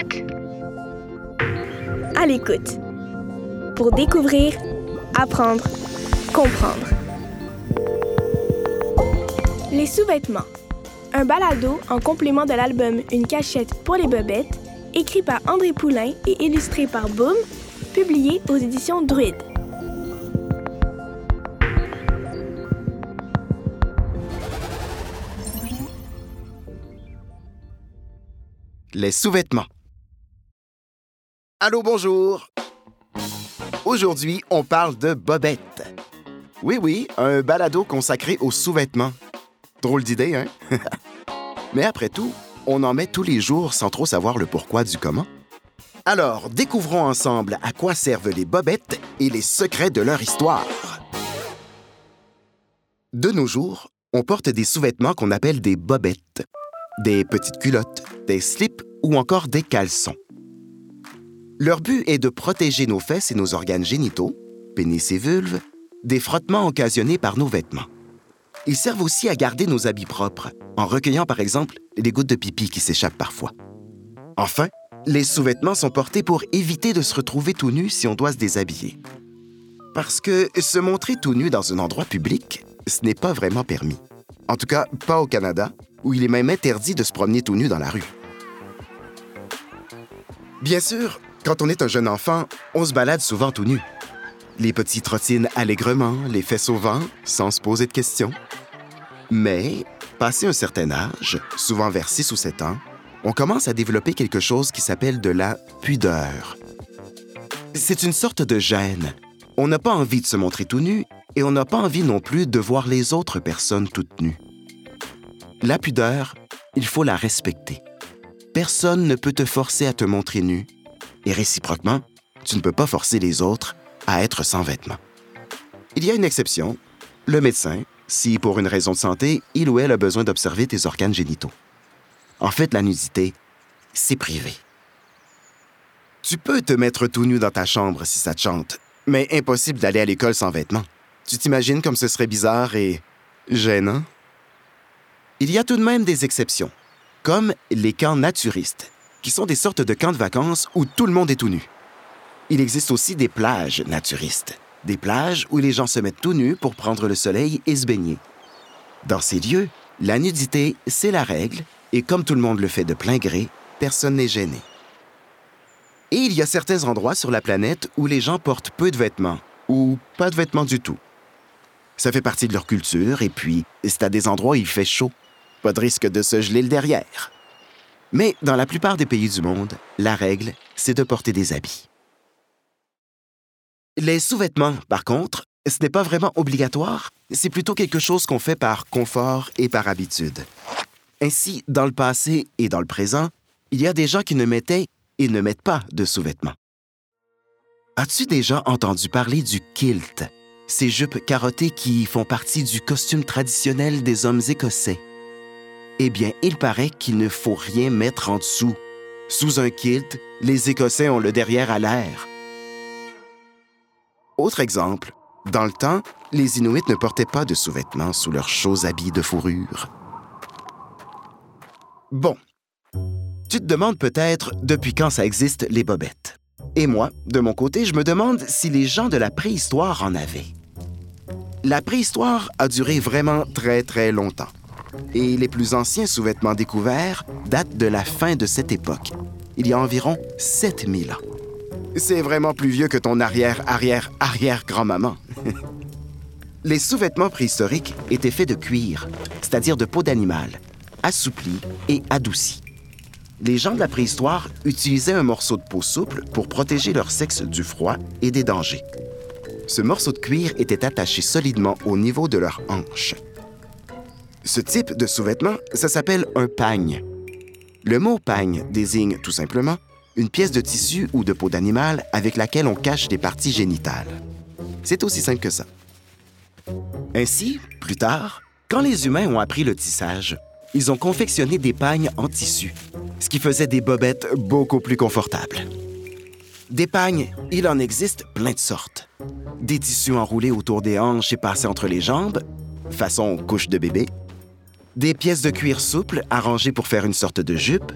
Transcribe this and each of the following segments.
l'écoute. À l'écoute. Pour découvrir, apprendre, comprendre. Les sous-vêtements. Un balado en complément de l'album Une cachette pour les bobettes, écrit par André Poulain et illustré par Boom, publié aux éditions Druide. Les sous-vêtements. Allô, bonjour. Aujourd'hui, on parle de bobettes. Oui, oui, un balado consacré aux sous-vêtements. Drôle d'idée, hein? Mais après tout, on en met tous les jours sans trop savoir le pourquoi du comment. Alors, découvrons ensemble à quoi servent les bobettes et les secrets de leur histoire. De nos jours, on porte des sous-vêtements qu'on appelle des bobettes. Des petites culottes, des slips ou encore des caleçons. Leur but est de protéger nos fesses et nos organes génitaux, pénis et vulves, des frottements occasionnés par nos vêtements. Ils servent aussi à garder nos habits propres, en recueillant par exemple les gouttes de pipi qui s'échappent parfois. Enfin, les sous-vêtements sont portés pour éviter de se retrouver tout nu si on doit se déshabiller. Parce que se montrer tout nu dans un endroit public, ce n'est pas vraiment permis. En tout cas, pas au Canada, où il est même interdit de se promener tout nu dans la rue. Bien sûr, quand on est un jeune enfant, on se balade souvent tout nu. Les petits trottinent allègrement, les fesses au vent, sans se poser de questions. Mais, passé un certain âge, souvent vers 6 ou 7 ans, on commence à développer quelque chose qui s'appelle de la pudeur. C'est une sorte de gêne. On n'a pas envie de se montrer tout nu et on n'a pas envie non plus de voir les autres personnes toutes nues. La pudeur, il faut la respecter. Personne ne peut te forcer à te montrer nu et réciproquement, tu ne peux pas forcer les autres à être sans vêtements. Il y a une exception, le médecin, si pour une raison de santé, il ou elle a besoin d'observer tes organes génitaux. En fait, la nudité, c'est privé. Tu peux te mettre tout nu dans ta chambre si ça te chante, mais impossible d'aller à l'école sans vêtements. Tu t'imagines comme ce serait bizarre et gênant? Il y a tout de même des exceptions, comme les camps naturistes, qui sont des sortes de camps de vacances où tout le monde est tout nu. Il existe aussi des plages naturistes, des plages où les gens se mettent tout nus pour prendre le soleil et se baigner. Dans ces lieux, la nudité, c'est la règle, et comme tout le monde le fait de plein gré, personne n'est gêné. Et il y a certains endroits sur la planète où les gens portent peu de vêtements, ou pas de vêtements du tout. Ça fait partie de leur culture, et puis, c'est à des endroits où il fait chaud. Pas de risque de se geler le derrière. Mais dans la plupart des pays du monde, la règle, c'est de porter des habits. Les sous-vêtements, par contre, ce n'est pas vraiment obligatoire, c'est plutôt quelque chose qu'on fait par confort et par habitude. Ainsi, dans le passé et dans le présent, il y a des gens qui ne mettaient et ne mettent pas de sous-vêtements. As-tu déjà entendu parler du kilt, ces jupes carottées qui font partie du costume traditionnel des hommes écossais? Eh bien, il paraît qu'il ne faut rien mettre en dessous. Sous un kilt, les Écossais ont le derrière à l'air. Autre exemple, dans le temps, les Inuits ne portaient pas de sous-vêtements sous leurs chauds habits de fourrure. Bon, tu te demandes peut-être depuis quand ça existe les bobettes? Et moi, de mon côté, je me demande si les gens de la préhistoire en avaient. La préhistoire a duré vraiment très très longtemps. Et les plus anciens sous-vêtements découverts datent de la fin de cette époque, il y a environ 7000 ans. C'est vraiment plus vieux que ton arrière-arrière-arrière-grand-maman. les sous-vêtements préhistoriques étaient faits de cuir, c'est-à-dire de peau d'animal, assoupli et adouci. Les gens de la préhistoire utilisaient un morceau de peau souple pour protéger leur sexe du froid et des dangers. Ce morceau de cuir était attaché solidement au niveau de leur hanche. Ce type de sous-vêtement, ça s'appelle un pagne. Le mot pagne désigne tout simplement une pièce de tissu ou de peau d'animal avec laquelle on cache des parties génitales. C'est aussi simple que ça. Ainsi, plus tard, quand les humains ont appris le tissage, ils ont confectionné des pagnes en tissu, ce qui faisait des bobettes beaucoup plus confortables. Des pagnes, il en existe plein de sortes. Des tissus enroulés autour des hanches et passés entre les jambes, façon couche de bébé, des pièces de cuir souple arrangées pour faire une sorte de jupe,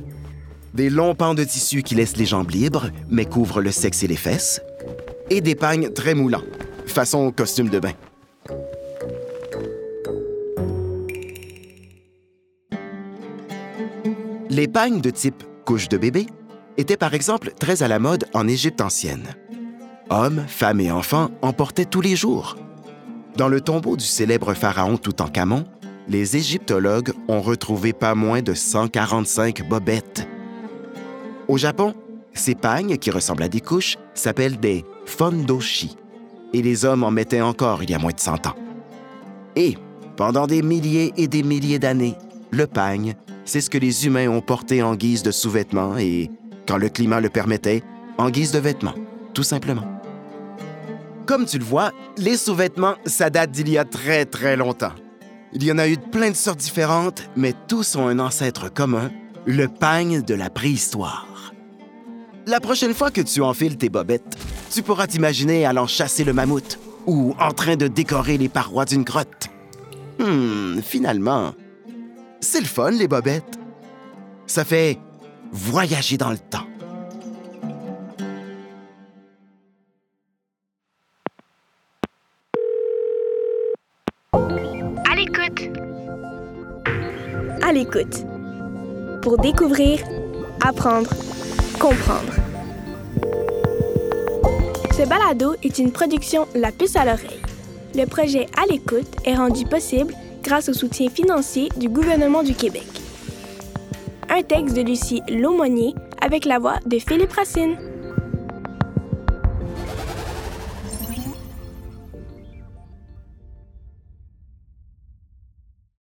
des longs pans de tissu qui laissent les jambes libres, mais couvrent le sexe et les fesses, et des pagnes très moulants, façon costume de bain. Les pagnes de type couche de bébé étaient par exemple très à la mode en Égypte ancienne. Hommes, femmes et enfants en portaient tous les jours. Dans le tombeau du célèbre pharaon Toutankhamon, les égyptologues ont retrouvé pas moins de 145 bobettes. Au Japon, ces pagnes, qui ressemblent à des couches, s'appellent des fondoshi, et les hommes en mettaient encore il y a moins de 100 ans. Et, pendant des milliers et des milliers d'années, le pagne, c'est ce que les humains ont porté en guise de sous-vêtements et, quand le climat le permettait, en guise de vêtements, tout simplement. Comme tu le vois, les sous-vêtements, ça date d'il y a très très longtemps. Il y en a eu de plein de sortes différentes, mais tous ont un ancêtre commun, le pagne de la préhistoire. La prochaine fois que tu enfiles tes bobettes, tu pourras t'imaginer allant chasser le mammouth ou en train de décorer les parois d'une grotte. Hmm, finalement, c'est le fun, les bobettes. Ça fait voyager dans le temps. L'écoute. Pour découvrir, apprendre, comprendre. Ce balado est une production La Puce à l'oreille. Le projet À l'écoute est rendu possible grâce au soutien financier du gouvernement du Québec. Un texte de Lucie Laumonier avec la voix de Philippe Racine.